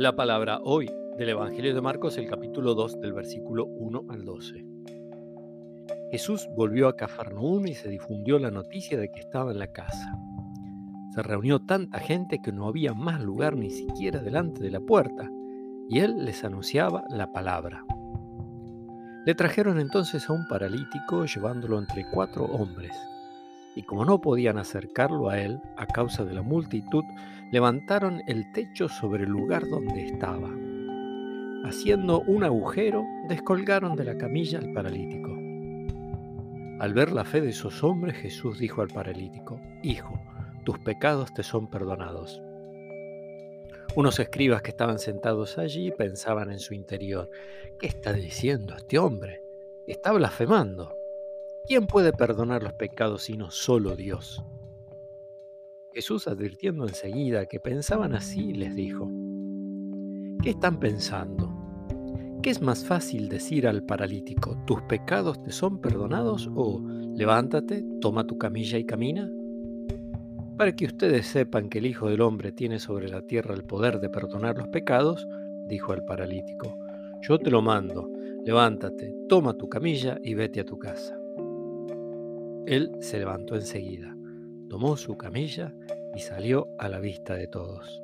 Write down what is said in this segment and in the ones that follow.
La palabra hoy del Evangelio de Marcos, el capítulo 2, del versículo 1 al 12. Jesús volvió a Cafarnaúm y se difundió la noticia de que estaba en la casa. Se reunió tanta gente que no había más lugar ni siquiera delante de la puerta, y él les anunciaba la palabra. Le trajeron entonces a un paralítico llevándolo entre cuatro hombres y como no podían acercarlo a él a causa de la multitud, levantaron el techo sobre el lugar donde estaba. Haciendo un agujero, descolgaron de la camilla al paralítico. Al ver la fe de esos hombres, Jesús dijo al paralítico, Hijo, tus pecados te son perdonados. Unos escribas que estaban sentados allí pensaban en su interior, ¿qué está diciendo este hombre? Está blasfemando. ¿Quién puede perdonar los pecados sino solo Dios? Jesús, advirtiendo enseguida que pensaban así, les dijo, ¿qué están pensando? ¿Qué es más fácil decir al paralítico, tus pecados te son perdonados o levántate, toma tu camilla y camina? Para que ustedes sepan que el Hijo del Hombre tiene sobre la tierra el poder de perdonar los pecados, dijo al paralítico, yo te lo mando, levántate, toma tu camilla y vete a tu casa. Él se levantó enseguida, tomó su camilla y salió a la vista de todos.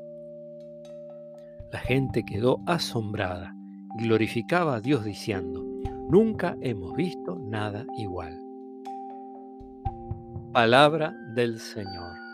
La gente quedó asombrada y glorificaba a Dios diciendo, nunca hemos visto nada igual. Palabra del Señor.